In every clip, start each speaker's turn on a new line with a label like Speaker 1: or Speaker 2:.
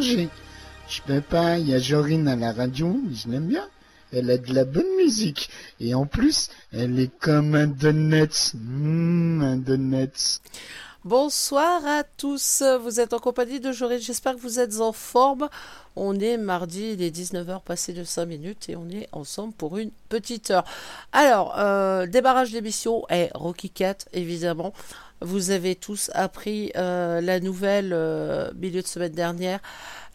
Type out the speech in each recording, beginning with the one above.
Speaker 1: Je peux pas, il y a Jorine à la radio, je l'aime bien. Elle a de la bonne musique. Et en plus, elle est comme un donut. Mmh, un.
Speaker 2: Bonsoir à tous, vous êtes en compagnie de Jorine, j'espère que vous êtes en forme. On est mardi, il est 19h passé de 5 minutes et on est ensemble pour une petite heure. Alors, euh, débarrage d'émission est Rocky Cat, évidemment. Vous avez tous appris euh, la nouvelle euh, milieu de semaine dernière.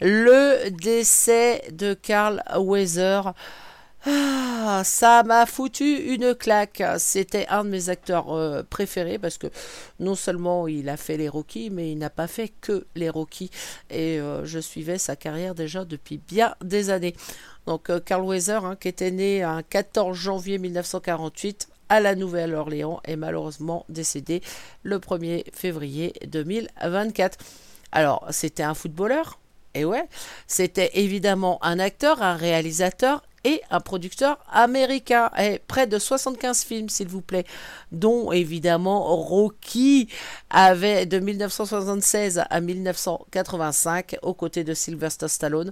Speaker 2: Le décès de Carl Weather. Ah, ça m'a foutu une claque. C'était un de mes acteurs euh, préférés parce que non seulement il a fait les Rockies, mais il n'a pas fait que les Rockies. Et je suivais sa carrière déjà depuis bien des années. Donc euh, Carl hein, qui était né un 14 janvier 1948 à la Nouvelle-Orléans, est malheureusement décédé le 1er février 2024. Alors, c'était un footballeur, et ouais, c'était évidemment un acteur, un réalisateur et un producteur américain. Et près de 75 films, s'il vous plaît, dont évidemment Rocky avait de 1976 à 1985 aux côtés de Sylvester Stallone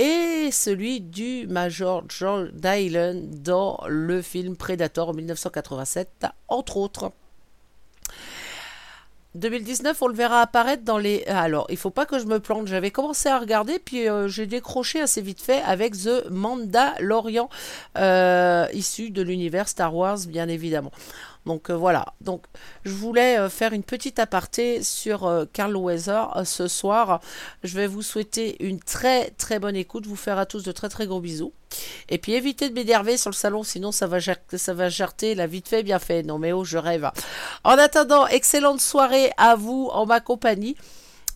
Speaker 2: et celui du Major John Dylan dans le film Predator en 1987, entre autres. 2019, on le verra apparaître dans les. Alors, il faut pas que je me plante. J'avais commencé à regarder, puis euh, j'ai décroché assez vite fait avec The Mandalorian, euh, issu de l'univers Star Wars, bien évidemment. Donc euh, voilà. Donc je voulais euh, faire une petite aparté sur euh, Carl Weather ce soir. Je vais vous souhaiter une très très bonne écoute, vous faire à tous de très très gros bisous. Et puis évitez de m'énerver sur le salon, sinon ça va, ça va jarter la vite fait bien fait. Non mais oh, je rêve. En attendant, excellente soirée à vous en ma compagnie.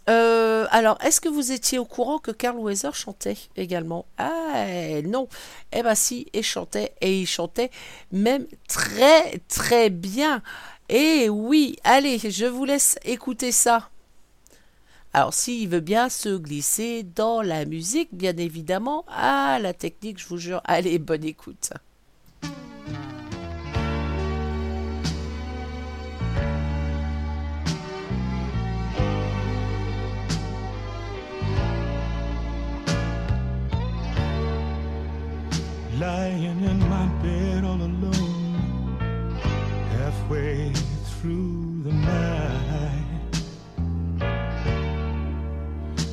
Speaker 2: Euh, alors, est-ce que vous étiez au courant que Carl Weather chantait également? Ah non. Eh ben si, il chantait et il chantait même très très bien. Et oui, allez, je vous laisse écouter ça. Alors, s'il veut bien se glisser dans la musique, bien évidemment. Ah, la technique, je vous jure. Allez, bonne écoute.
Speaker 3: Lying in my bed all alone, halfway through the night,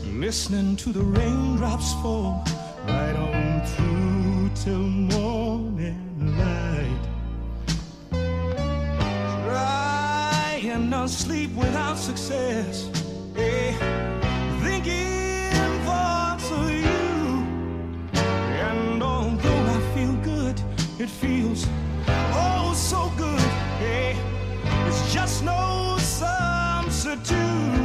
Speaker 3: listening to the raindrops fall right on through till morning light. Trying to sleep without success, eh, It feels oh so good. Hey, it's just no substitute.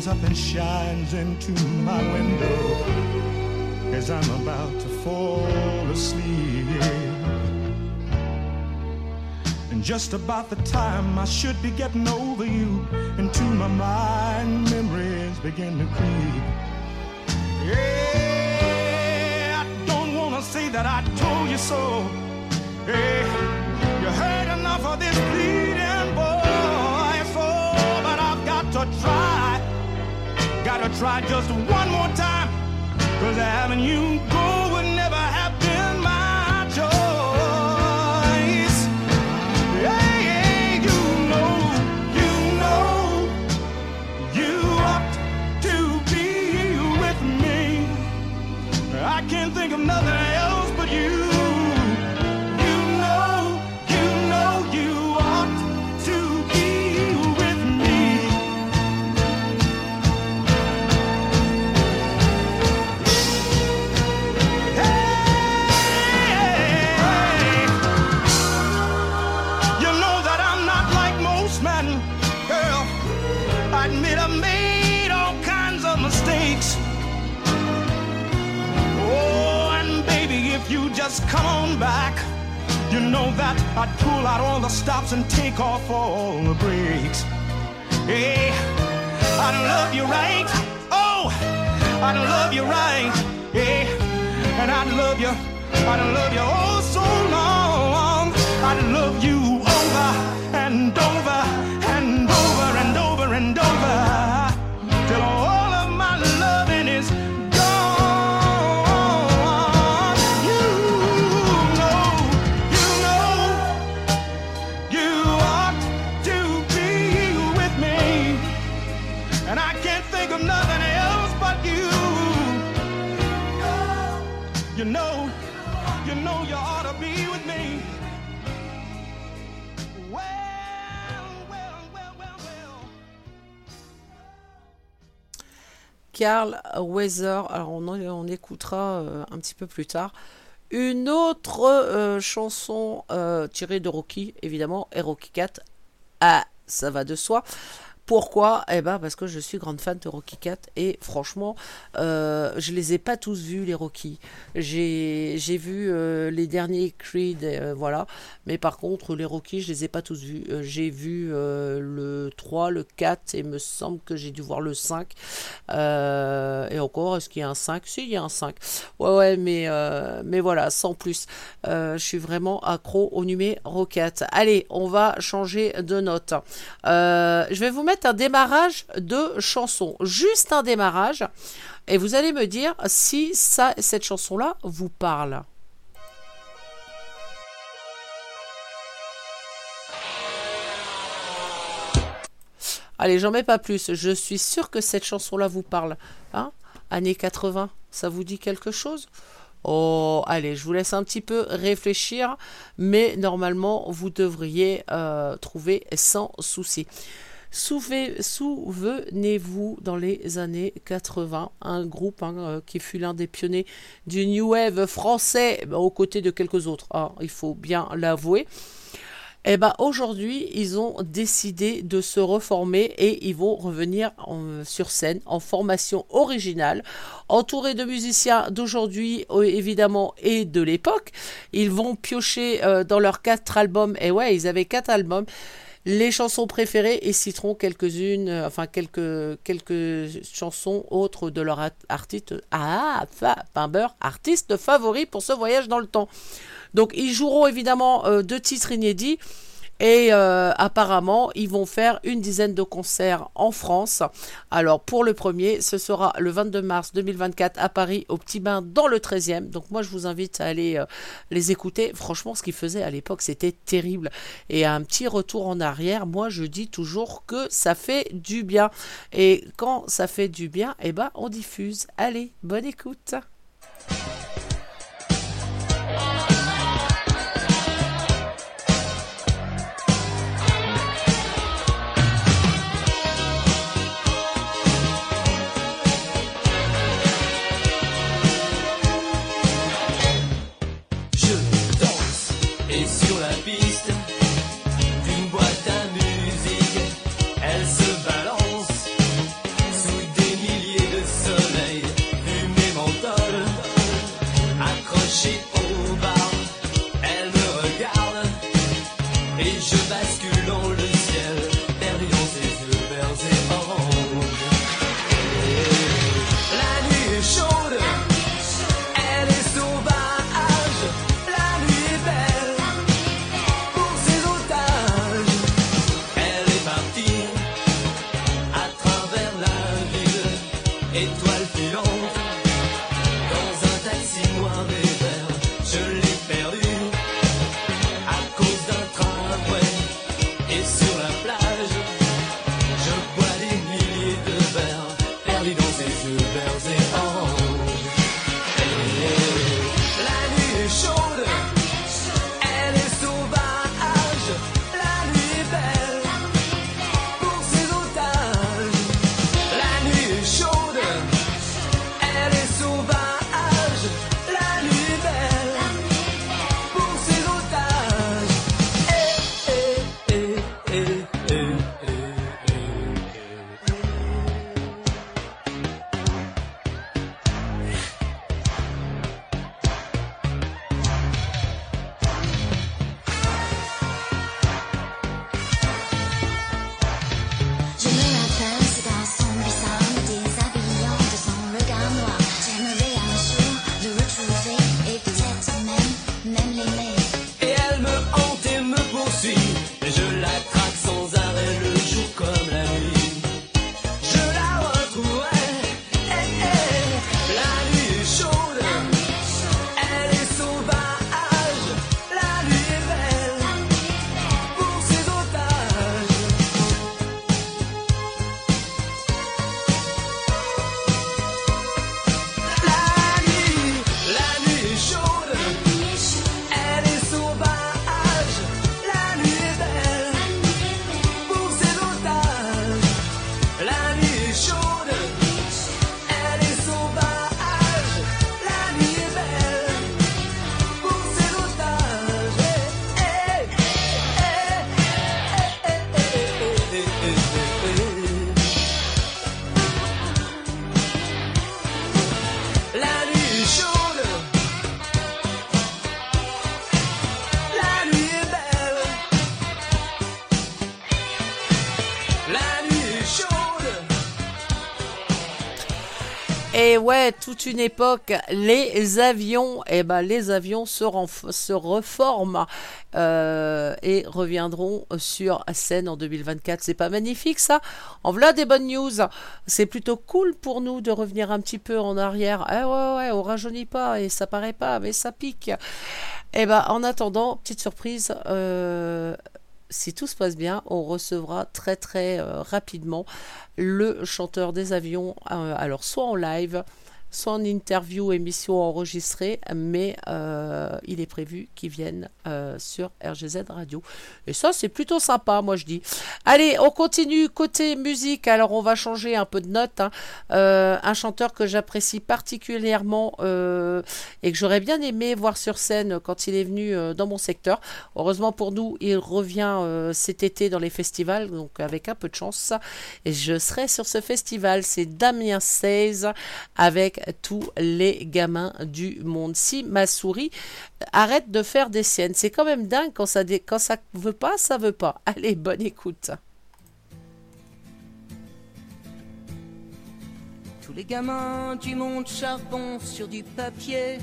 Speaker 3: Comes up and shines into my window as I'm about to fall asleep. And just about the time I should be getting over you, into my mind memories begin to creep. Yeah, I don't wanna say that I told you so. Hey, you heard enough of this bleeding boy, so but I've got to try gotta try just one more time. Cause having you go just come on back, you know that I'd pull out all the stops and take off all the brakes. Hey, I'd love you right. Oh, I'd love you right. Hey, and I'd love you. I'd love you oh so long. I'd love you over and over
Speaker 2: Carl Weather. Alors on, on écoutera euh, un petit peu plus tard. Une autre euh, chanson euh, tirée de Rocky, évidemment, et Rocky 4. Ah, ça va de soi. Pourquoi Eh ben parce que je suis grande fan de Rocky 4 et franchement, euh, je les ai pas tous vus les Rocky. J'ai vu euh, les derniers Creed, euh, voilà. Mais par contre, les Rocky, je les ai pas tous vus. Euh, j'ai vu le 3, le 4 et me semble que j'ai dû voir le 5. Euh, et encore, est-ce qu'il y a un 5 Si, il y a un 5. Ouais, ouais, mais, mais voilà, sans plus. Je suis vraiment accro au numéro 4. Allez, on va changer de note. Je vais vous mettre un démarrage de chanson. Juste un démarrage. Et vous allez me dire si ça, cette chanson-là vous parle. Allez, j'en mets pas plus. Je suis sûr que cette chanson-là vous parle. Hein? Années 80, ça vous dit quelque chose? Oh, allez, je vous laisse un petit peu réfléchir, mais normalement, vous devriez euh, trouver sans souci. Souve- Souvenez-vous, dans les années 80, un groupe hein, euh, qui fut l'un des pionniers du New Wave français, bah, aux côtés de quelques autres, hein, il faut bien l'avouer. Eh ben aujourd'hui, ils ont décidé de se reformer et ils vont revenir en- sur scène en formation originale, entourés de musiciens d'aujourd'hui euh, évidemment et de l'époque. Ils vont piocher euh, dans leurs quatre albums. Et ouais, ils avaient quatre albums. Les chansons préférées et citeront quelques-unes, euh, enfin quelques quelques chansons autres de leur art- artiste ah beurre, artiste favori pour ce voyage dans le temps. Donc ils joueront évidemment euh, deux titres inédits et euh, apparemment ils vont faire une dizaine de concerts en France. Alors pour le premier, ce sera le 22 mars 2024 à Paris au Petit Bain dans le 13e. Donc moi je vous invite à aller euh, les écouter. Franchement ce qu'ils faisaient à l'époque c'était terrible. Et un petit retour en arrière, moi je dis toujours que ça fait du bien. Et quand ça fait du bien, eh ben on diffuse. Allez, bonne écoute.
Speaker 4: Ville, étoile
Speaker 2: ouais, toute une époque, les avions, eh ben, les avions se, reforment euh, et reviendront sur scène en 2024. C'est pas magnifique ça? En voilà des bonnes news. C'est plutôt cool pour nous de revenir un petit peu en arrière. Eh ouais, ouais, on rajeunit pas et ça paraît pas, mais ça pique. Eh ben, en attendant, petite surprise. euh, si tout se passe bien, on recevra très très euh, rapidement le chanteur des avions, euh, alors soit en live, soit en interview, émission enregistrée, mais euh, il est prévu qu'il vienne euh, sur RGZ Radio. Et ça, c'est plutôt sympa, moi je dis. Allez, on continue côté musique. Alors, on va changer un peu de note. hein. Euh, un chanteur que j'apprécie particulièrement et que j'aurais bien aimé voir sur scène quand il est venu dans mon secteur. Heureusement pour nous, il revient cet été dans les festivals, donc avec un peu de chance. Et je serai sur ce festival. C'est Damien 16 avec tous les gamins du monde. Si ma souris arrête de faire des siennes, c'est quand même dingue quand ça, quand ça veut pas, ça veut pas. Allez, bonne écoute.
Speaker 4: Tous les gamins du monde charbon sur du papier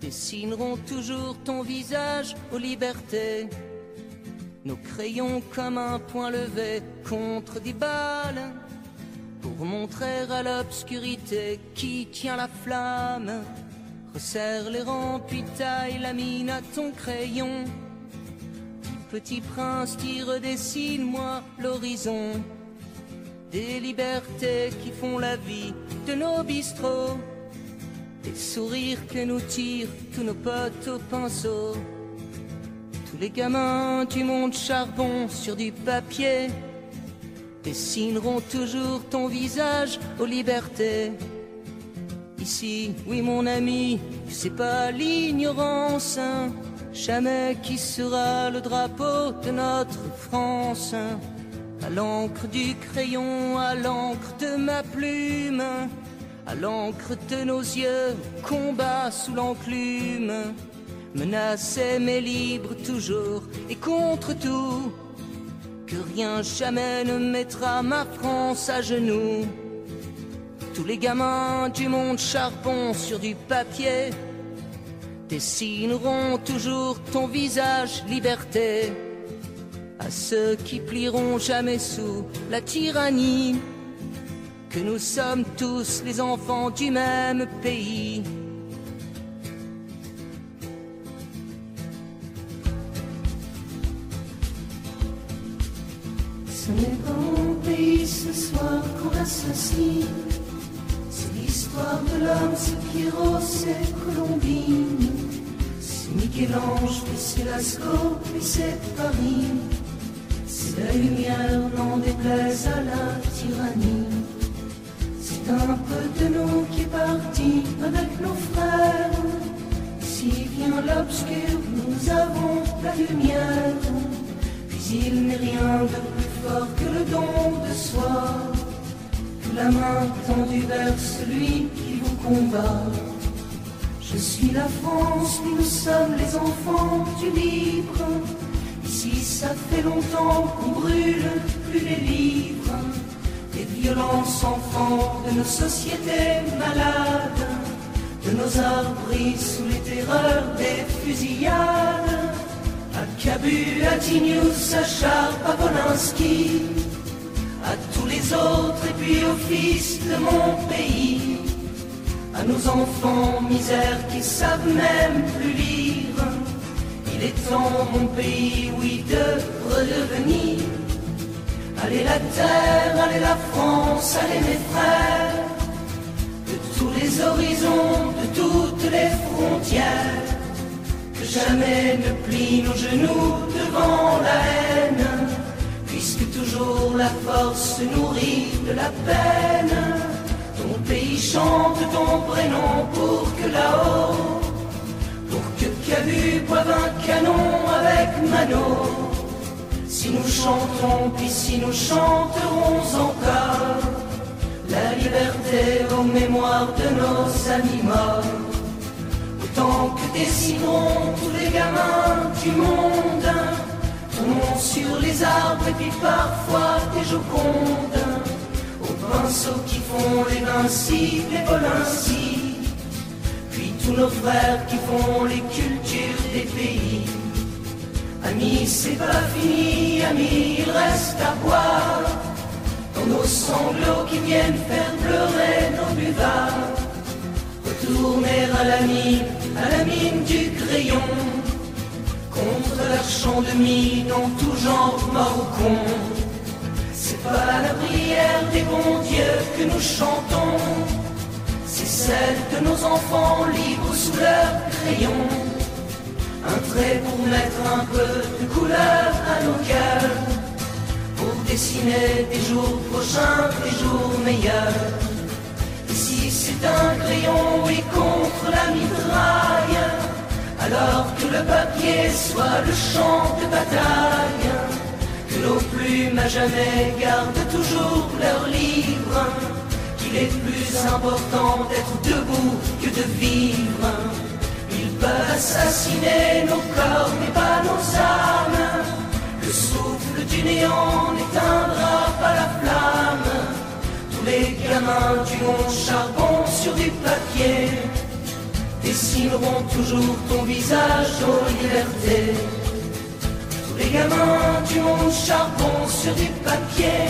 Speaker 4: dessineront toujours ton visage aux libertés. Nos crayons comme un point levé contre des balles pour montrer à l'obscurité qui tient la flamme. Resserre les rangs puis taille la mine à ton crayon. Petit prince, tire dessine-moi l'horizon des libertés qui font la vie de nos bistrots, des sourires que nous tirent tous nos potes au pinceau. Tous les gamins du monde charbon sur du papier dessineront toujours ton visage aux libertés. Ici, oui mon ami, c'est pas l'ignorance, hein. jamais qui sera le drapeau de notre France. hein. À l'encre du crayon, à l'encre de ma plume, à l'encre de nos yeux, combat sous l'enclume. Menacé mais libre toujours et contre tout, que rien jamais ne mettra ma France à genoux. Tous les gamins du monde charbon sur du papier dessineront toujours ton visage liberté à ceux qui plieront jamais sous la tyrannie, que nous sommes tous les enfants du même pays.
Speaker 5: Ce n'est pas mon pays ce soir qu'on assassine. C'est l'histoire de l'homme, c'est Pierrot, c'est Colombine. C'est Michel-Ange, puis c'est Lascaux, puis c'est Paris. C'est la lumière, n'en déplaise à la tyrannie. C'est un peu de nous qui est parti avec nos frères. Si vient l'obscur, nous avons la lumière. Puis il n'est rien de plus que le don de soi, que la main tendue vers celui qui vous combat. Je suis la France, nous sommes les enfants du libre. Ici, ça fait longtemps qu'on brûle plus les livres. Des violences enfants de nos sociétés malades, de nos arbres sous les terreurs des fusillades. À Cabu, à Tignous, à tous les autres et puis aux fils de mon pays, à nos enfants misères qui savent même plus lire. Il est temps, mon pays, oui, de redevenir. Allez la terre, allez la France, allez mes frères, de tous les horizons, de toutes les frontières jamais ne plie nos genoux devant la haine, puisque toujours la force se nourrit de la peine. Ton pays chante ton prénom pour que là-haut, pour que Cabu boive un canon avec Mano. Si nous chantons, puis si nous chanterons encore, la liberté aux mémoires de nos amis morts. Autant que dessineront tous les gamins du monde Ton nom sur les arbres et puis parfois des jocondes Aux pinceaux qui font les volent ainsi. Puis tous nos frères qui font les cultures des pays. Amis, c'est pas fini, amis, il reste à boire. Dans nos sanglots qui viennent faire pleurer nos buvards. Retourner à la mine, à la mine du crayon. Contre leur champ de mine en tout genre con. C'est pas la prière des bons dieux que nous chantons. C'est celle de nos enfants libres sous leur crayon. Un trait pour mettre un peu de couleur à nos cœurs. Pour dessiner des jours prochains, des jours meilleurs. Et c'est un crayon, oui, contre la mitraille. Alors que le papier soit le champ de bataille. Que nos plumes à jamais gardent toujours leur livre. Qu'il est plus important d'être debout que de vivre. Ils peuvent assassiner nos corps, mais pas nos âmes. Le souffle du néant n'éteindra pas la flamme. Tous les gamins du monde charbon sur du papier dessineront toujours ton visage aux libertés. Tous les gamins du monde charbon sur du papier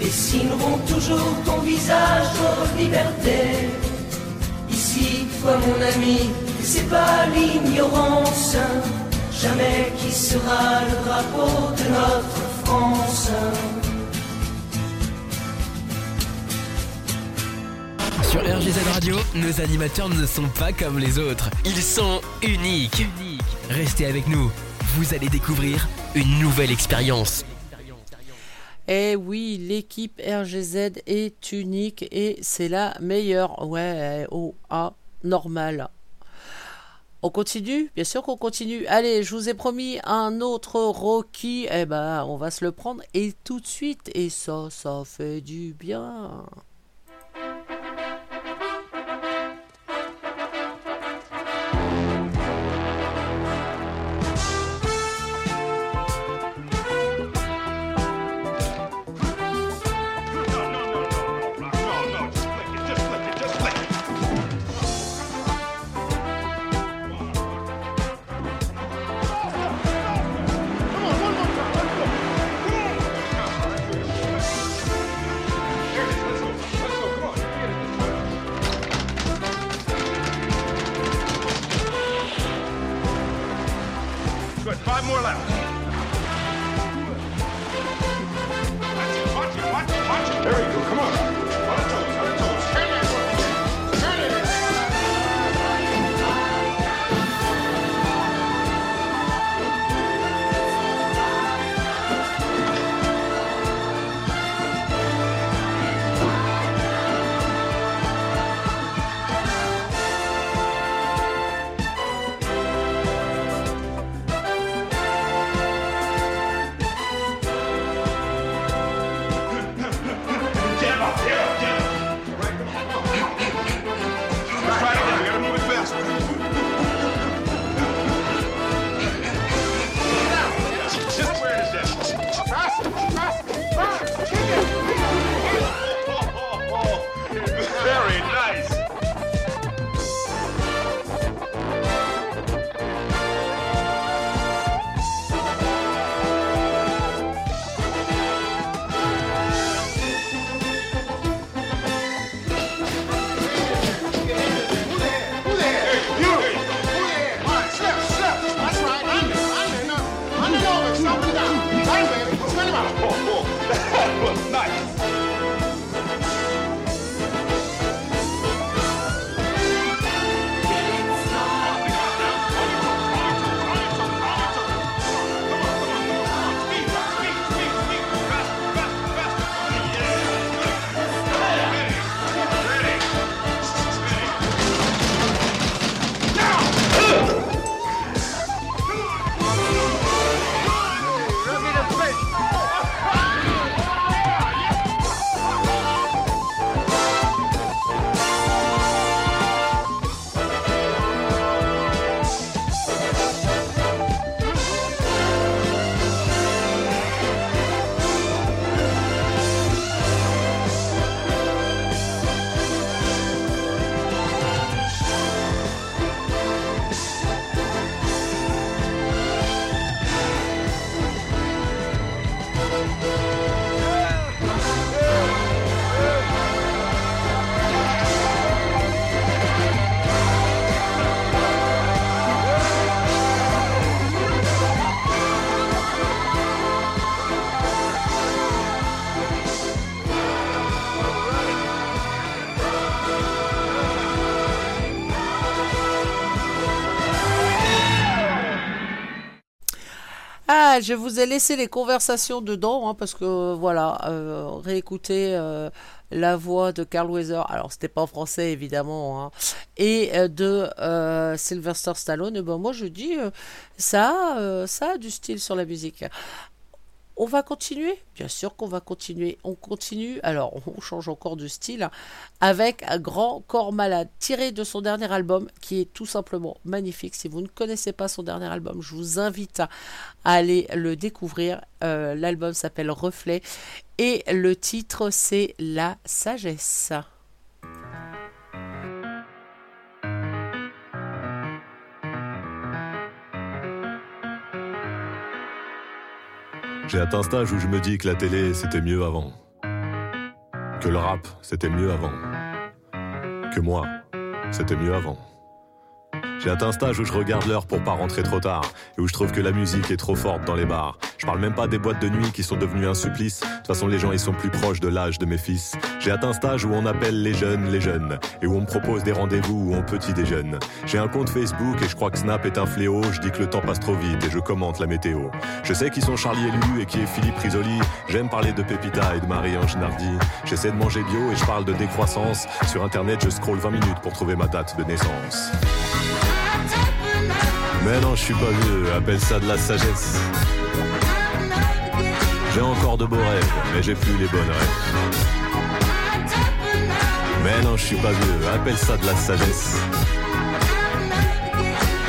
Speaker 5: dessineront toujours ton visage aux libertés. Ici, toi mon ami, c'est pas l'ignorance, jamais qui sera le drapeau de notre France.
Speaker 6: Sur RGZ Radio, nos animateurs ne sont pas comme les autres. Ils sont uniques. Restez avec nous. Vous allez découvrir une nouvelle expérience.
Speaker 2: Eh oui, l'équipe RGZ est unique et c'est la meilleure. Ouais, oh, ah, normal. On continue? Bien sûr qu'on continue. Allez, je vous ai promis un autre Rocky. Eh ben, on va se le prendre et tout de suite. Et ça, ça fait du bien.
Speaker 3: Very
Speaker 2: good. Je vous ai laissé les conversations dedans hein, parce que voilà, euh, réécouter euh, la voix de Carl Weather. Alors c'était pas en français évidemment, hein, et euh, de Sylvester Stallone. Et ben moi je dis ça, ça a du style sur la musique. On va continuer? Bien sûr qu'on va continuer. On continue, alors on change encore de style, avec un grand corps malade, tiré de son dernier album, qui est tout simplement magnifique. Si vous ne connaissez pas son dernier album, je vous invite à aller le découvrir. Euh, L'album s'appelle Reflet et le titre c'est La sagesse.
Speaker 7: J'ai atteint un stage où je me dis que la télé c'était mieux avant. Que le rap c'était mieux avant. Que moi, c'était mieux avant. J'ai atteint un stage où je regarde l'heure pour pas rentrer trop tard et où je trouve que la musique est trop forte dans les bars. Je parle même pas des boîtes de nuit qui sont devenues un supplice. De toute façon, les gens ils sont plus proches de l'âge de mes fils. J'ai atteint un stage où on appelle les jeunes les jeunes et où on me propose des rendez-vous où on petit déjeune. J'ai un compte Facebook et je crois que Snap est un fléau. Je dis que le temps passe trop vite et je commente la météo. Je sais qui sont Charlie et Lulu et qui est Philippe Risoli. J'aime parler de Pépita et de Marie-Ange Nardi. J'essaie de manger bio et je parle de décroissance. Sur internet, je scroll 20 minutes pour trouver ma date de naissance. Mais non, je suis pas vieux, appelle ça de la sagesse. J'ai encore de beaux rêves, mais j'ai plus les bonnes rêves. Mais non, je suis pas vieux, appelle ça de la sagesse.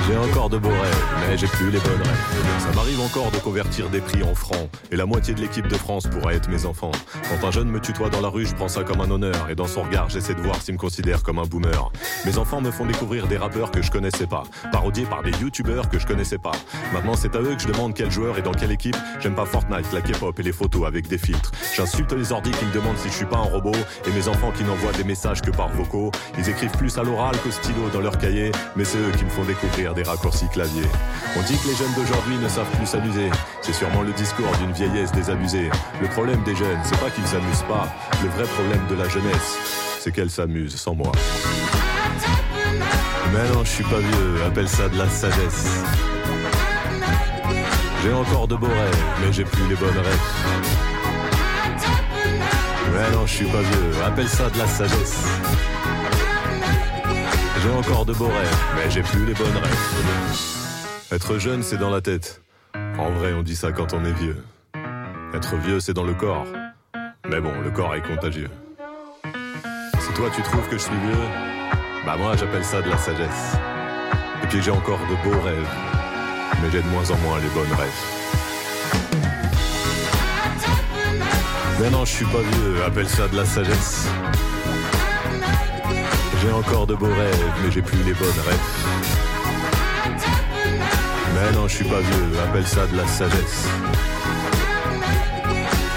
Speaker 7: J'ai encore de beaux rêves, mais j'ai plus les bonnes rêves. Ça m'arrive encore de convertir des prix en francs, et la moitié de l'équipe de France pourrait être mes enfants. Quand un jeune me tutoie dans la rue, je prends ça comme un honneur, et dans son regard, j'essaie de voir s'il me considère comme un boomer. Mes enfants me font découvrir des rappeurs que je connaissais pas, parodiés par des youtubeurs que je connaissais pas. Maintenant, c'est à eux que je demande quel joueur et dans quelle équipe. J'aime pas Fortnite, la K-pop et les photos avec des filtres. J'insulte les ordis qui me demandent si je suis pas un robot, et mes enfants qui n'envoient des messages que par vocaux. Ils écrivent plus à l'oral qu'au stylo dans leur cahier, mais c'est eux qui me font découvrir des raccourcis clavier. On dit que les jeunes d'aujourd'hui ne savent plus s'amuser. C'est sûrement le discours d'une vieillesse désabusée. Le problème des jeunes, c'est pas qu'ils s'amusent pas. Le vrai problème de la jeunesse, c'est qu'elle s'amuse sans moi. Mais non, je suis pas vieux, appelle ça de la sagesse. J'ai encore de beaux rêves, mais j'ai plus les bonnes rêves. Mais non, je suis pas vieux, appelle ça de la sagesse. J'ai encore de beaux rêves, mais j'ai plus les bonnes rêves. Être jeune, c'est dans la tête. En vrai, on dit ça quand on est vieux. Être vieux, c'est dans le corps. Mais bon, le corps est contagieux. Si toi, tu trouves que je suis vieux, bah moi, j'appelle ça de la sagesse. Et puis j'ai encore de beaux rêves, mais j'ai de moins en moins les bonnes rêves. Mais non, je suis pas vieux, appelle ça de la sagesse. J'ai encore de beaux rêves, mais j'ai plus les bonnes rêves. Mais non, je suis pas vieux, appelle ça de la sagesse.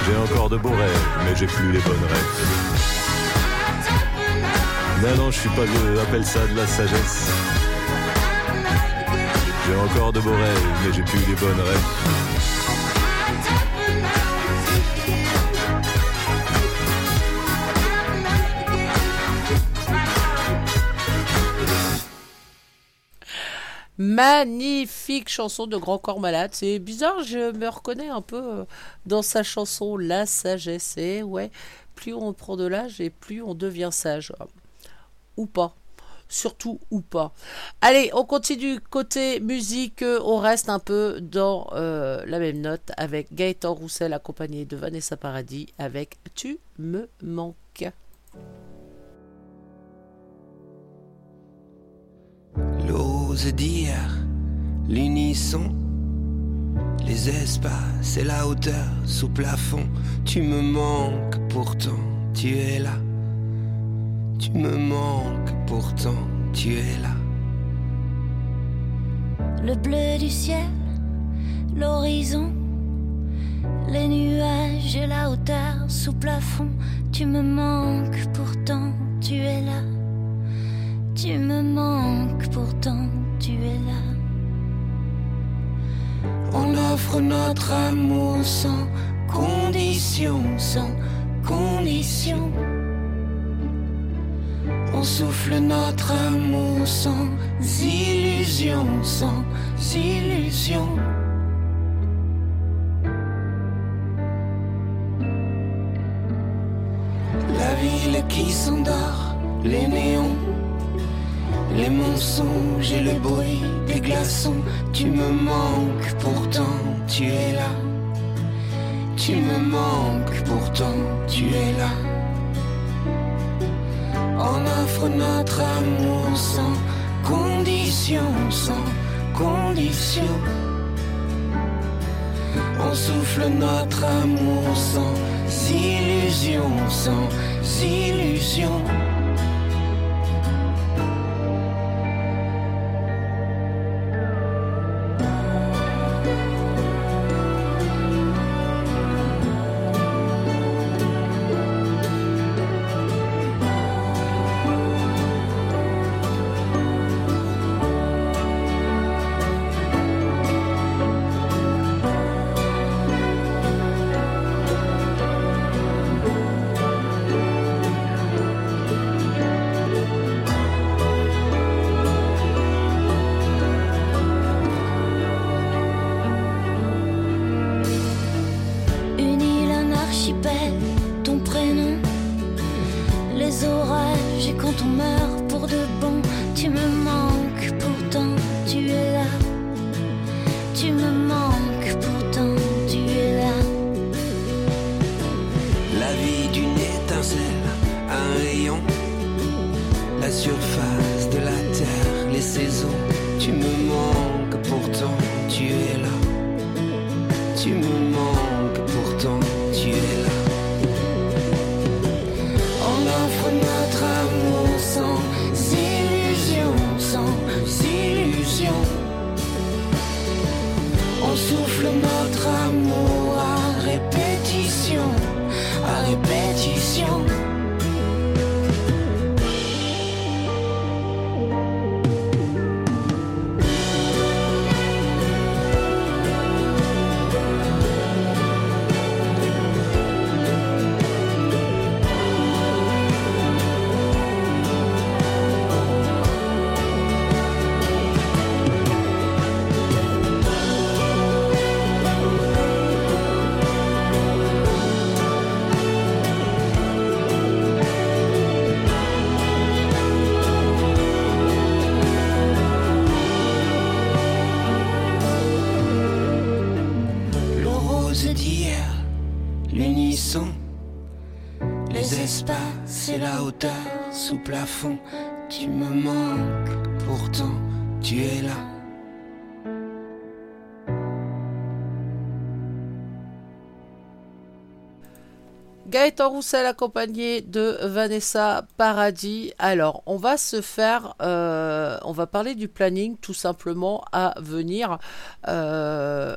Speaker 7: J'ai encore de beaux rêves, mais j'ai plus les bonnes rêves. Mais non, je suis pas vieux, appelle ça de la sagesse. J'ai encore de beaux rêves, mais j'ai plus les bonnes rêves.
Speaker 2: Magnifique chanson de Grand Corps Malade. C'est bizarre, je me reconnais un peu euh, dans sa chanson La sagesse. Et ouais, plus on prend de l'âge et plus on devient sage. Ou pas. Surtout ou pas. Allez, on continue côté musique. euh, On reste un peu dans euh, la même note avec Gaëtan Roussel accompagné de Vanessa Paradis avec Tu me manques.
Speaker 8: L'ose dire l'unisson, les espaces et la hauteur sous plafond. Tu me manques, pourtant tu es là. Tu me manques, pourtant tu es là.
Speaker 9: le bleu du ciel, l'horizon, les nuages et la hauteur sous plafond. Tu me manques, pourtant tu es là. Tu me manques, pourtant tu es là.
Speaker 8: On offre notre amour sans condition, sans condition. On souffle notre amour sans illusion, sans illusion. La ville qui s'endort, les néons les mensonges et le bruit des glaçons. Tu me manques, pourtant tu es là. Tu me manques, pourtant tu es là. On offre notre amour sans condition, sans condition. On souffle notre amour sans illusion, sans illusion.
Speaker 9: Les
Speaker 8: espaces et la hauteur sous plafond. Tu me manques, pourtant tu es là.
Speaker 2: Gaëtan Roussel accompagné de Vanessa Paradis. Alors, on va se faire, euh, on va parler du planning tout simplement à venir euh,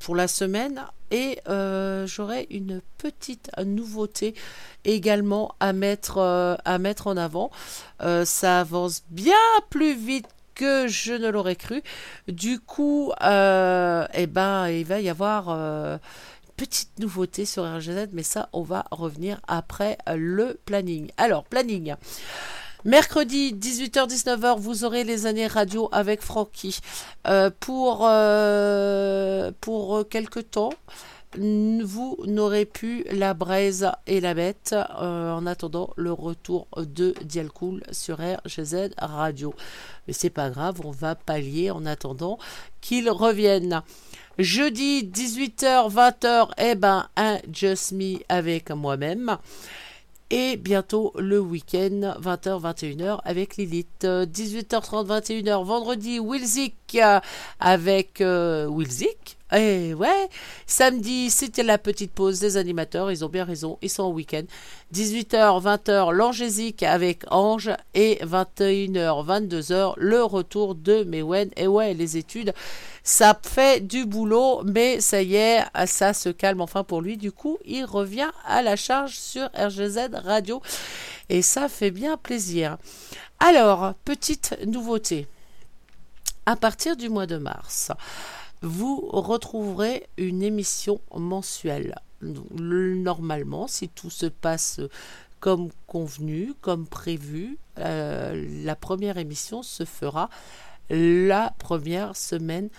Speaker 2: pour la semaine. Et euh, j'aurai une petite nouveauté également à mettre, euh, à mettre en avant. Euh, ça avance bien plus vite que je ne l'aurais cru. Du coup, euh, eh ben, il va y avoir euh, petite nouveauté sur RGZ, mais ça, on va revenir après le planning. Alors, planning. Mercredi 18h-19h, vous aurez les années radio avec Francky. Euh, pour, euh, pour quelque temps, vous n'aurez plus la braise et la bête euh, en attendant le retour de Dialcool sur RGZ Radio. Mais c'est pas grave, on va pallier en attendant qu'ils reviennent. Jeudi 18h, 20h, eh ben, un Just Me avec moi-même. Et bientôt le week-end, 20h, 21h avec Lilith. Euh, 18h30, 21h, vendredi, Wilzik euh, avec euh. Et ouais, samedi, c'était la petite pause des animateurs. Ils ont bien raison, ils sont en week-end. 18h, 20h, l'Angésique avec Ange. Et 21h, 22h, le retour de Mewen. Et ouais, les études, ça fait du boulot, mais ça y est, ça se calme enfin pour lui. Du coup, il revient à la charge sur RGZ Radio. Et ça fait bien plaisir. Alors, petite nouveauté. À partir du mois de mars, vous retrouverez une émission mensuelle. Normalement, si tout se passe comme convenu, comme prévu, euh, la première émission se fera la première semaine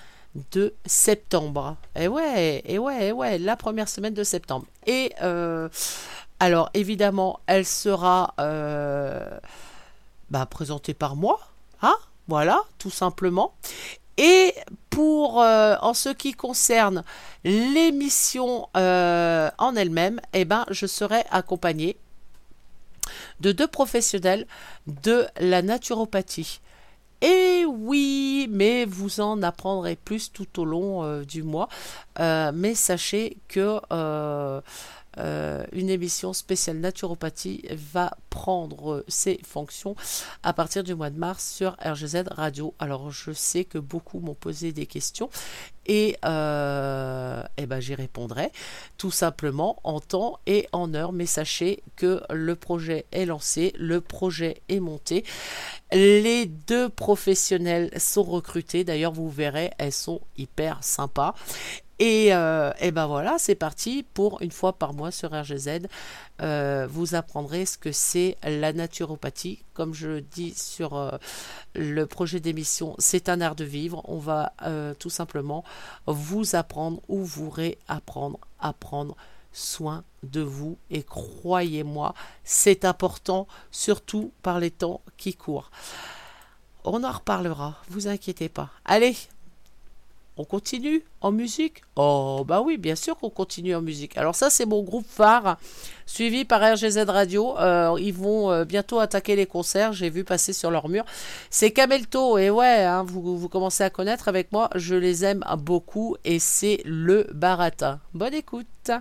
Speaker 2: de septembre. Et ouais, et ouais, et ouais, la première semaine de septembre. Et euh, Alors évidemment, elle sera euh, bah, présentée par moi, hein voilà, tout simplement. Et pour euh, en ce qui concerne l'émission euh, en elle-même, eh ben, je serai accompagnée de deux professionnels de la naturopathie. Et oui, mais vous en apprendrez plus tout au long euh, du mois. Mais sachez que euh, une émission spéciale naturopathie va prendre ses fonctions à partir du mois de mars sur RGZ Radio. Alors je sais que beaucoup m'ont posé des questions et, euh, eh ben, j'y répondrai tout simplement en temps et en heure. Mais sachez que le projet est lancé, le projet est monté. Les deux professionnels sont recrutés. D'ailleurs, vous verrez, elles sont hyper sympas. Et, euh, et ben voilà, c'est parti pour une fois par mois sur RGZ. Euh, vous apprendrez ce que c'est la naturopathie. Comme je dis sur euh, le projet d'émission, c'est un art de vivre. On va tout simplement vous apprendre ou vous réapprendre à prendre soin de vous. Et croyez-moi, c'est important, surtout par les temps qui courent. On en reparlera, vous inquiétez pas. Allez, on continue en musique? Oh bah oui, bien sûr qu'on continue en musique. Alors ça c'est mon groupe phare, suivi par RGZ Radio. Euh, ils vont euh, bientôt attaquer les concerts, j'ai vu passer sur leur mur. C'est Camelto, et ouais, hein, vous, vous commencez à connaître avec moi, je les aime beaucoup, et c'est le baratin. Bonne écoute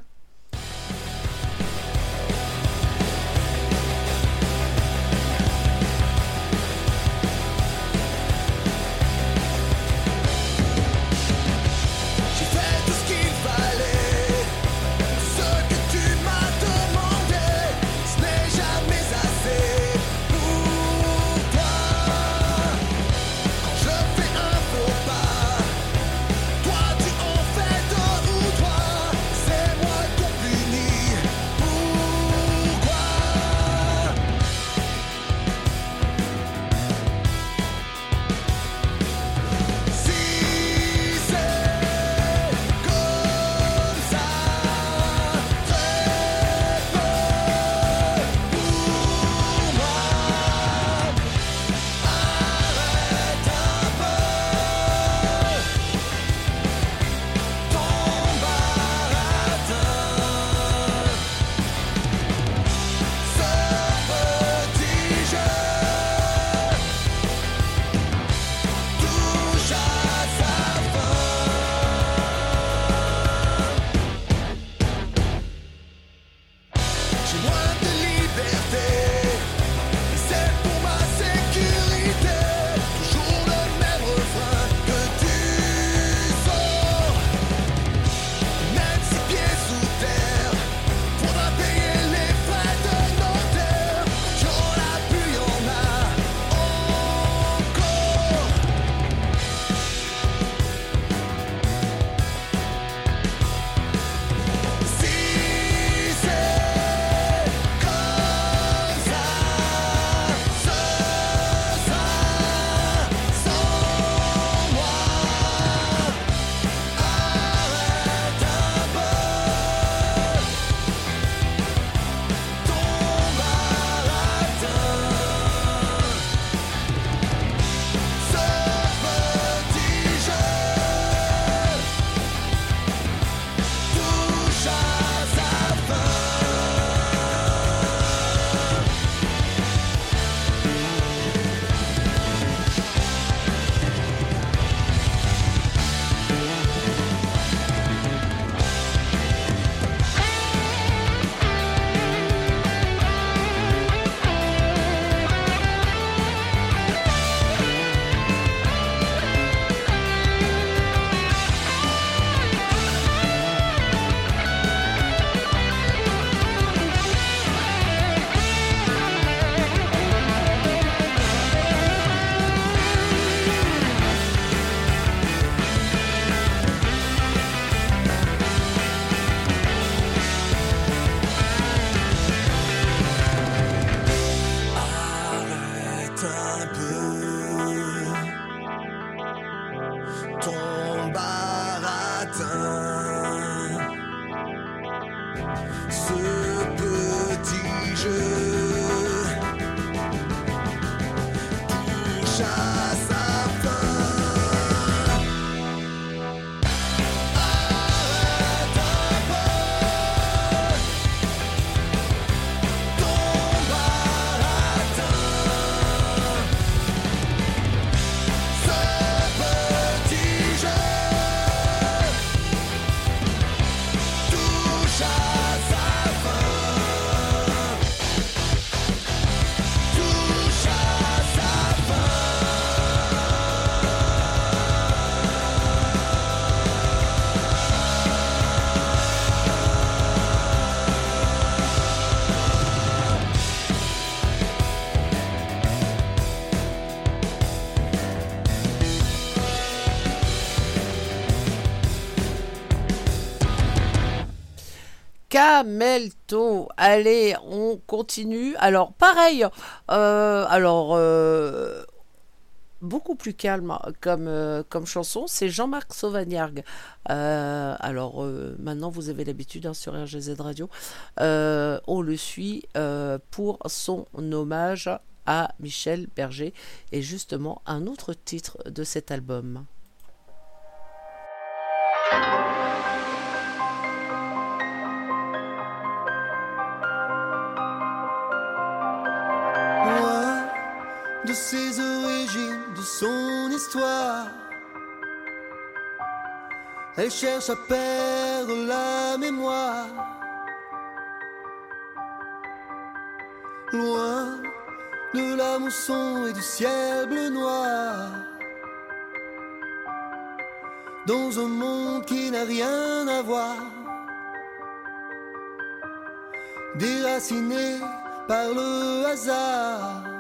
Speaker 2: Camelto. Allez, on continue. Alors, pareil. euh, alors, euh, beaucoup plus calme comme, euh, comme chanson, c'est Jean-Marc Sauvagnargues. Euh, alors, maintenant, vous avez l'habitude hein, sur RGZ Radio. On le suit pour son hommage à Michel Berger et justement un autre titre de cet album.
Speaker 10: De ses origines, de son histoire. Elle cherche à perdre la mémoire. Loin de la mousson et du ciel bleu noir. Dans un monde qui n'a rien à voir. Déraciné par le hasard.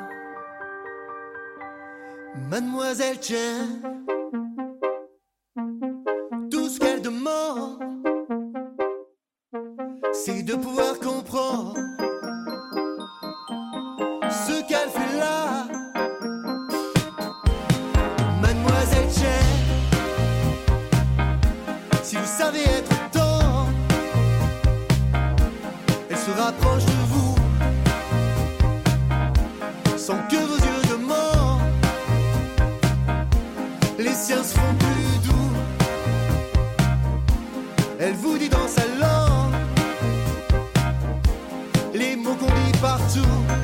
Speaker 10: Mademoiselle Chen, tout ce qu'elle demande, c'est de pouvoir comprendre Elle vous dit dans sa langue les mots qu'on dit partout.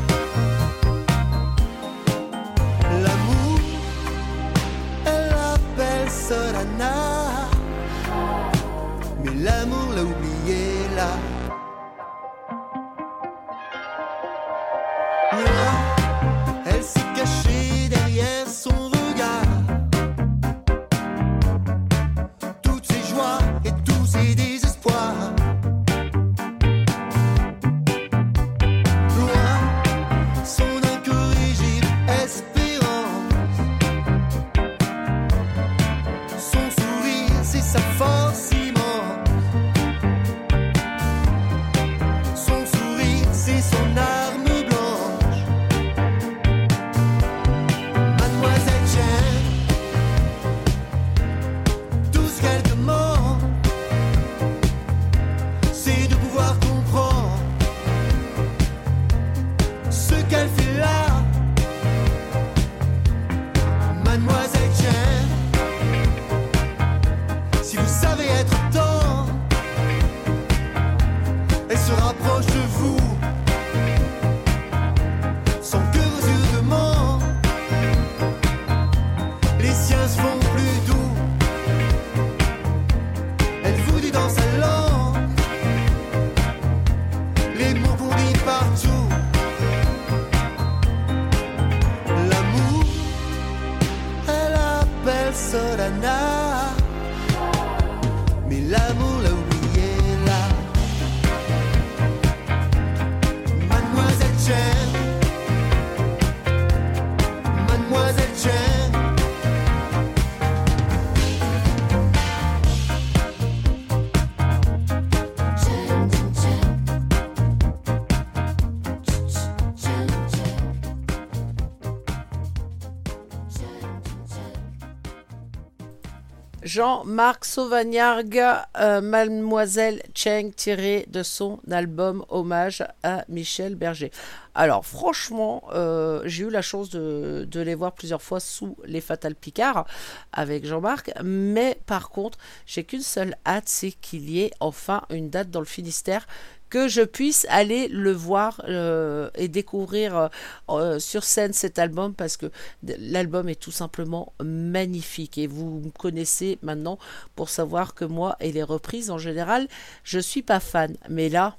Speaker 2: Jean-Marc Sauvagnargues, euh, Mademoiselle Cheng, tiré de son album Hommage à Michel Berger. Alors franchement, euh, j'ai eu la chance de, de les voir plusieurs fois sous les Fatal Picard avec Jean-Marc, mais par contre, j'ai qu'une seule hâte, c'est qu'il y ait enfin une date dans le Finistère que je puisse aller le voir euh, et découvrir euh, euh, sur scène cet album parce que l'album est tout simplement magnifique et vous me connaissez maintenant pour savoir que moi et les reprises en général je suis pas fan mais là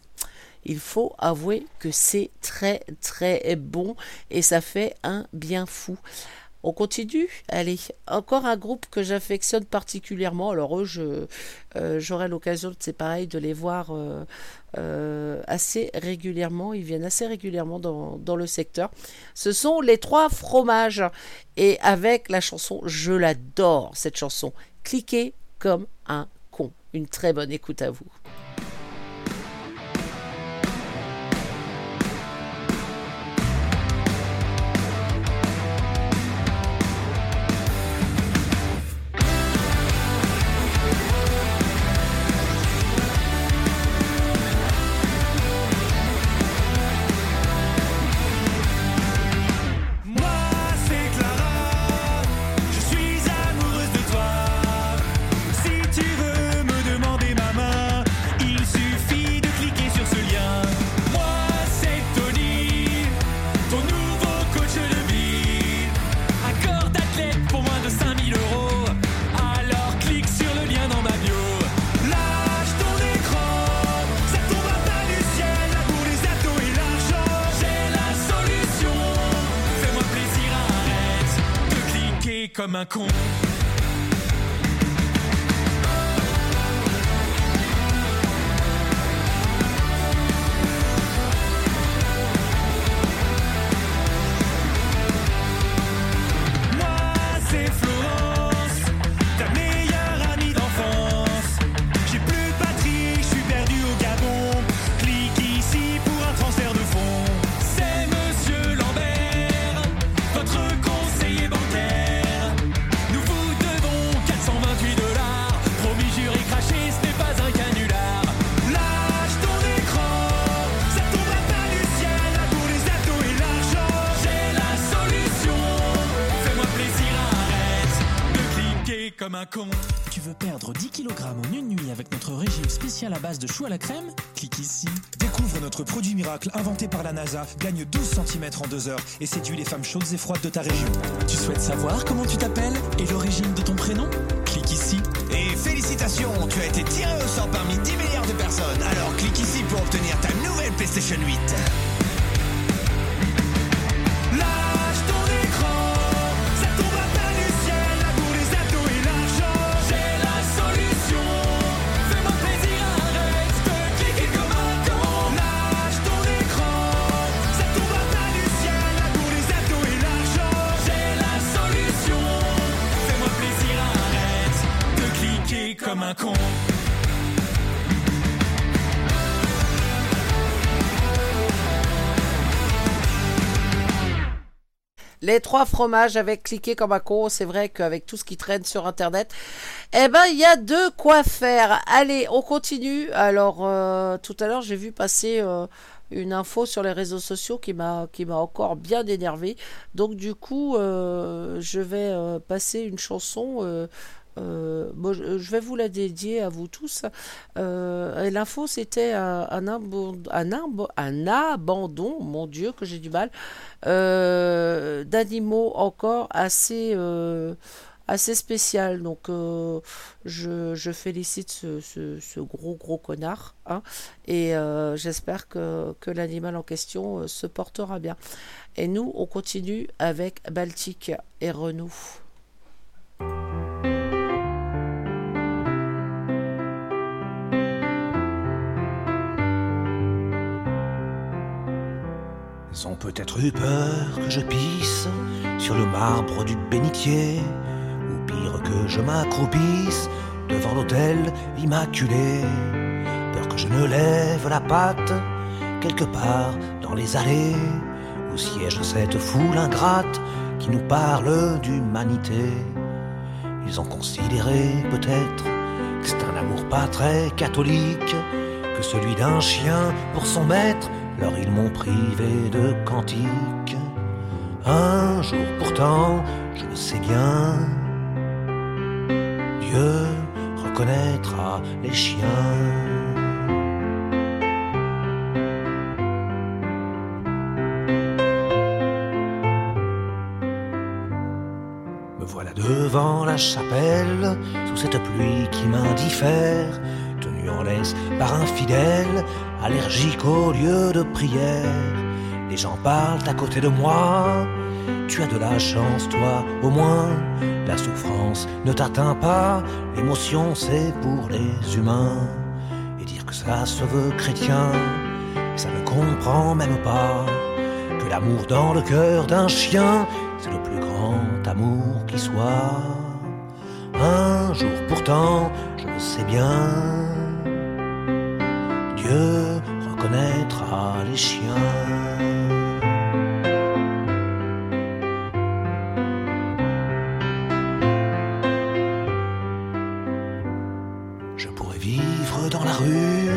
Speaker 2: il faut avouer que c'est très très bon et ça fait un bien fou. On continue? Allez, encore un groupe que j'affectionne particulièrement. Alors eux, je, euh, j'aurai l'occasion, c'est pareil, de les voir euh, euh, assez régulièrement. Ils viennent assez régulièrement dans, dans le secteur. Ce sont les trois fromages. Et avec la chanson, je l'adore, cette chanson. Cliquez comme un con. Une très bonne écoute à vous.
Speaker 11: Comme con.
Speaker 12: Tu veux perdre 10 kg en une nuit avec notre régime spécial à base de choux à la crème Clique ici.
Speaker 13: Découvre notre produit miracle inventé par la NASA, gagne 12 cm en 2 heures et séduit les femmes chaudes et froides de ta région.
Speaker 12: Tu souhaites savoir comment tu t'appelles et l'origine de ton prénom Clique ici.
Speaker 14: Et félicitations, tu as été tiré au sort parmi 10 milliards de personnes. Alors clique ici pour obtenir ta nouvelle PlayStation 8.
Speaker 11: Les
Speaker 2: trois fromages avec cliquer comme un con, c'est vrai qu'avec tout ce qui traîne sur internet, eh ben il y a de quoi faire. Allez, on continue. Alors euh, tout à l'heure j'ai vu passer euh, une info sur les réseaux sociaux qui m'a qui m'a encore bien énervé. Donc du coup euh, je vais passer une chanson. Euh, je vais vous la dédier à vous tous. Euh, L'info, c'était un, un, un, abandon, mon Dieu, que j'ai du mal, euh, d'animaux encore assez, assez spécial. Donc, je, félicite ce, gros, gros connard. hein, et j'espère que, que l'animal en question se portera bien. Et nous, on continue avec Baltique et Renault.
Speaker 15: Ils ont peut-être eu peur que je pisse sur le marbre du bénitier, ou pire que je m'accroupisse devant l'autel immaculé. Peur que je ne lève la patte quelque part dans les allées où siège cette foule ingrate qui nous parle d'humanité. Ils ont considéré peut-être que c'est un amour pas très catholique que celui d'un chien pour son maître. Alors ils m'ont privé de cantiques. Un jour pourtant, je le sais bien, Dieu reconnaîtra les chiens. Me voilà devant la chapelle, sous cette pluie qui m'indiffère, tenu en laisse par un fidèle, allergique au lieu de prière. Les gens parlent à côté de moi, tu as de la chance, toi, au moins. La souffrance ne t'atteint pas, l'émotion c'est pour les humains. Et dire que ça se veut chrétien, ça ne comprend même pas que l'amour dans le cœur d'un chien, c'est le plus grand amour qui soit. Un jour pourtant, je sais bien, Dieu reconnaîtra les chiens. Je pourrais vivre dans la rue,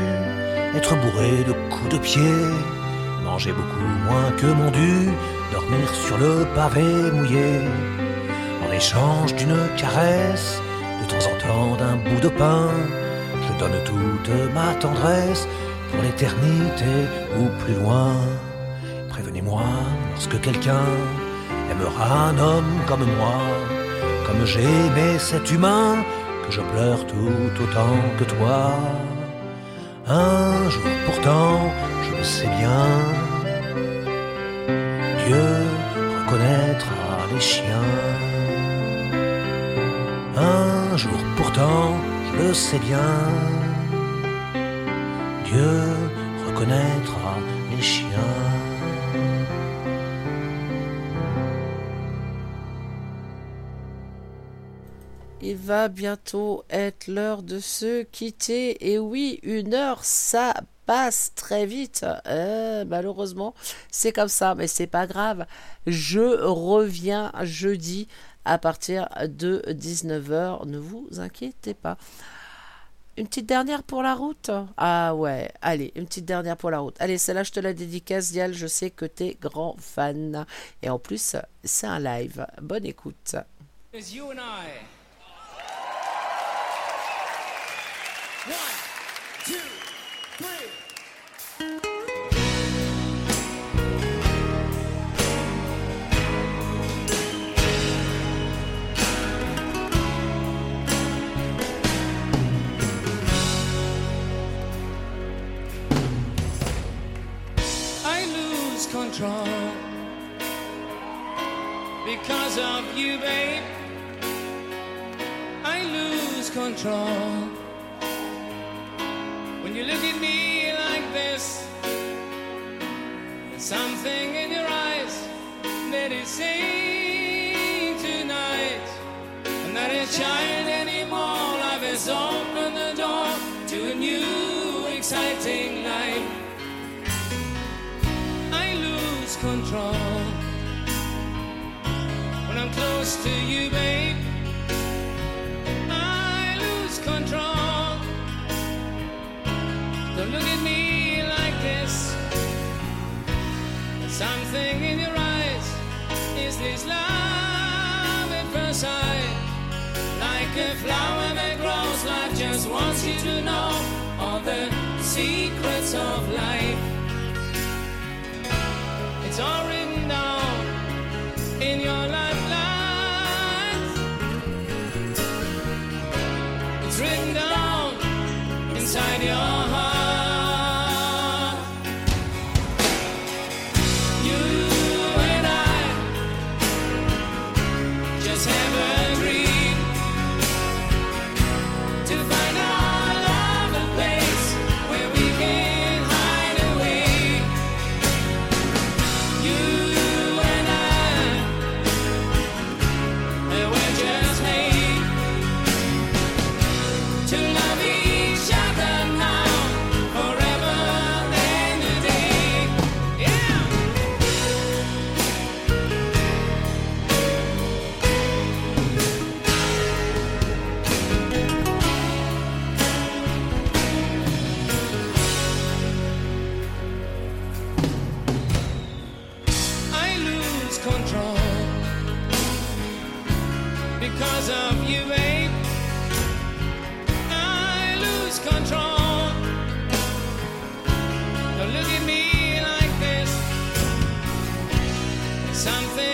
Speaker 15: être bourré de coups de pied, manger beaucoup moins que mon dû, dormir sur le pavé mouillé, en échange d'une caresse, de temps en temps d'un bout de pain, je donne toute ma tendresse pour l'éternité ou plus loin. Prévenez-moi lorsque quelqu'un aimera un homme comme moi, comme j'ai aimé cet humain, que je pleure tout autant que toi. Un jour pourtant, je le sais bien, Dieu reconnaîtra les chiens. Un jour pourtant, je le sais bien. Dieu reconnaîtra les chiens.
Speaker 2: Il va bientôt être l'heure de se quitter. Et oui, une heure, ça passe très vite. Euh, malheureusement, c'est comme ça, mais c'est pas grave. Je reviens jeudi à partir de 19h. Ne vous inquiétez pas. Une petite dernière pour la route? Ah ouais, allez, une petite dernière pour la route. Allez, celle-là, je te la dédicace, Dial. Je sais que t'es grand fan. Et en plus, c'est un live. Bonne écoute.
Speaker 16: You and I. One. Control because of you, babe. I lose control when you look at me like this. There's something in your eyes that is saying tonight. I'm not a child control when I'm close to you, babe. I lose control. Don't look at me like this. Something in your eyes. Is this love at first sight? Like a flower that grows, life just wants you to know all the secrets of life sorry. Something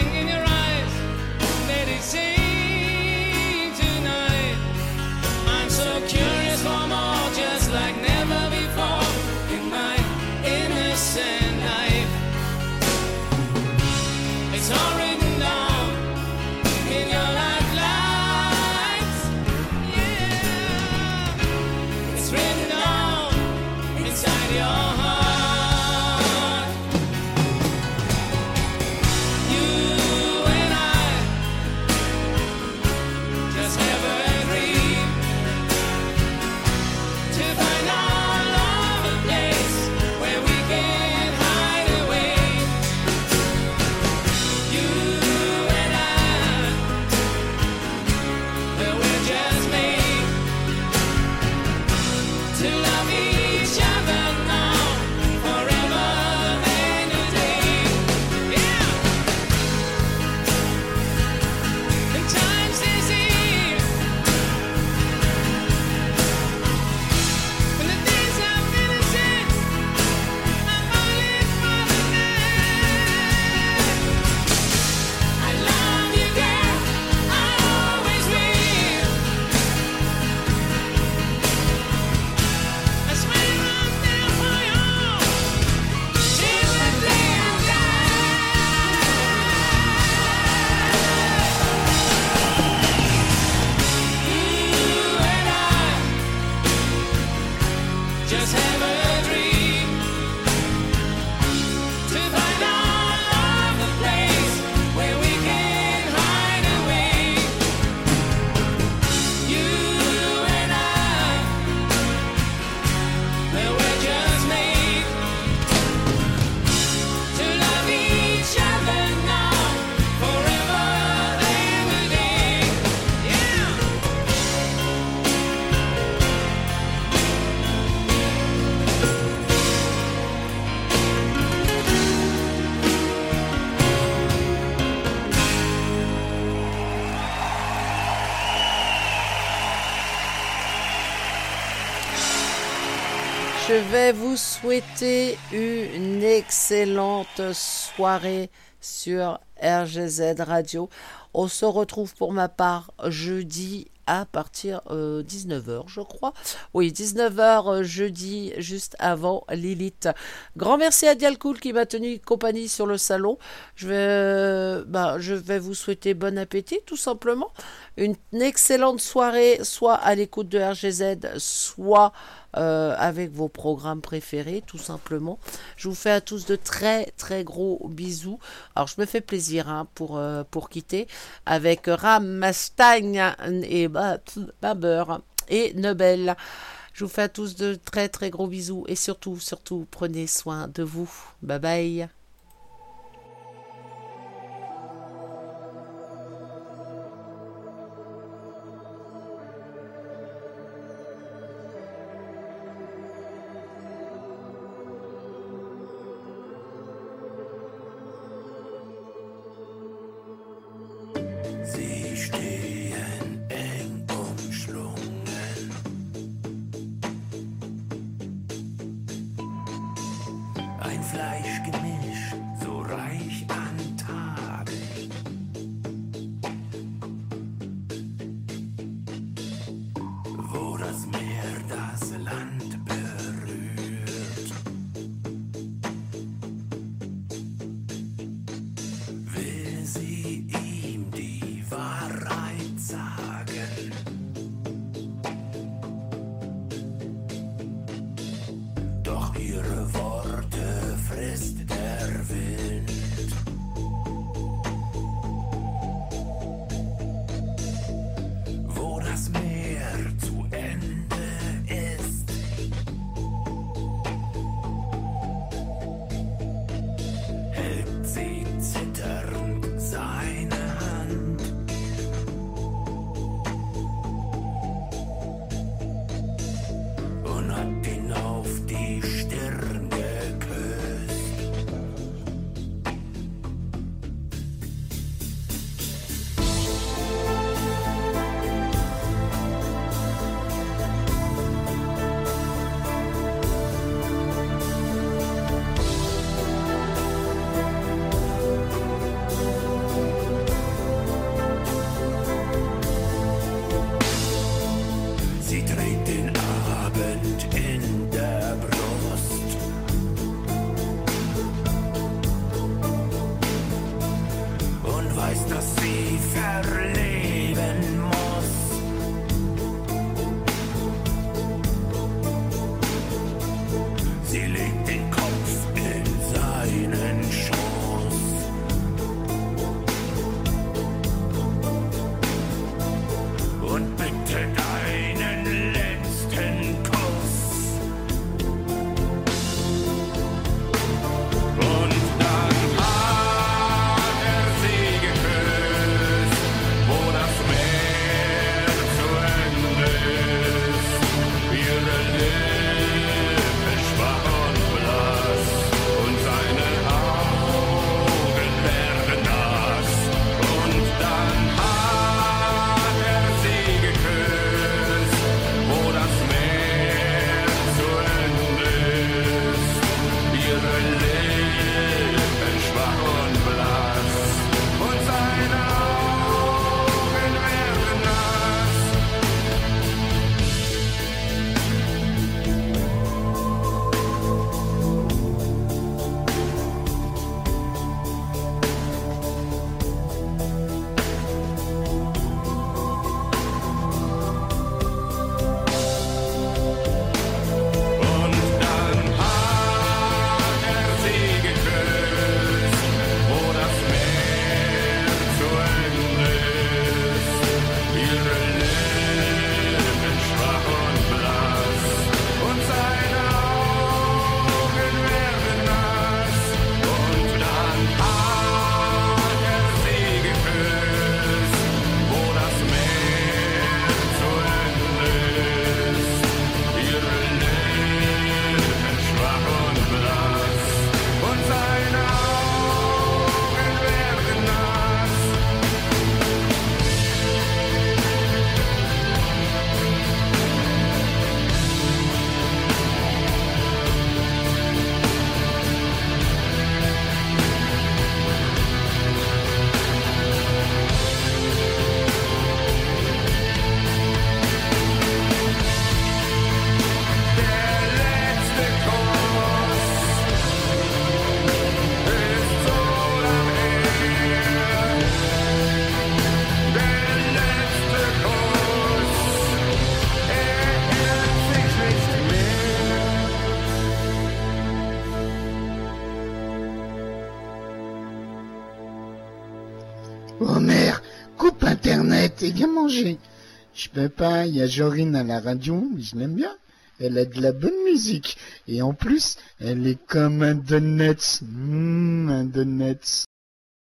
Speaker 2: vais vous souhaiter une excellente soirée sur RGZ Radio. On se retrouve pour ma part jeudi à partir euh, 19h, je crois. Oui, 19h euh, jeudi, juste avant Lilith. Grand merci à Dialcool qui m'a tenu compagnie sur le salon. Je vais, bah, je vais vous souhaiter bon appétit, tout simplement. Une excellente soirée, soit à l'écoute de RGZ, soit euh, avec vos programmes préférés, tout simplement. Je vous fais à tous de très très gros bisous. Alors je me fais plaisir hein, pour, euh, pour quitter avec Ram, Mastagne et Baber et Nobel. Je vous fais à tous de très très gros bisous et surtout, surtout, prenez soin de vous. Bye bye.
Speaker 1: of all manger. Je peux pas, il y a Jorine à la radio, je l'aime bien. Elle a de la bonne musique. Et en plus, elle est comme un donut. Mmh, un donut.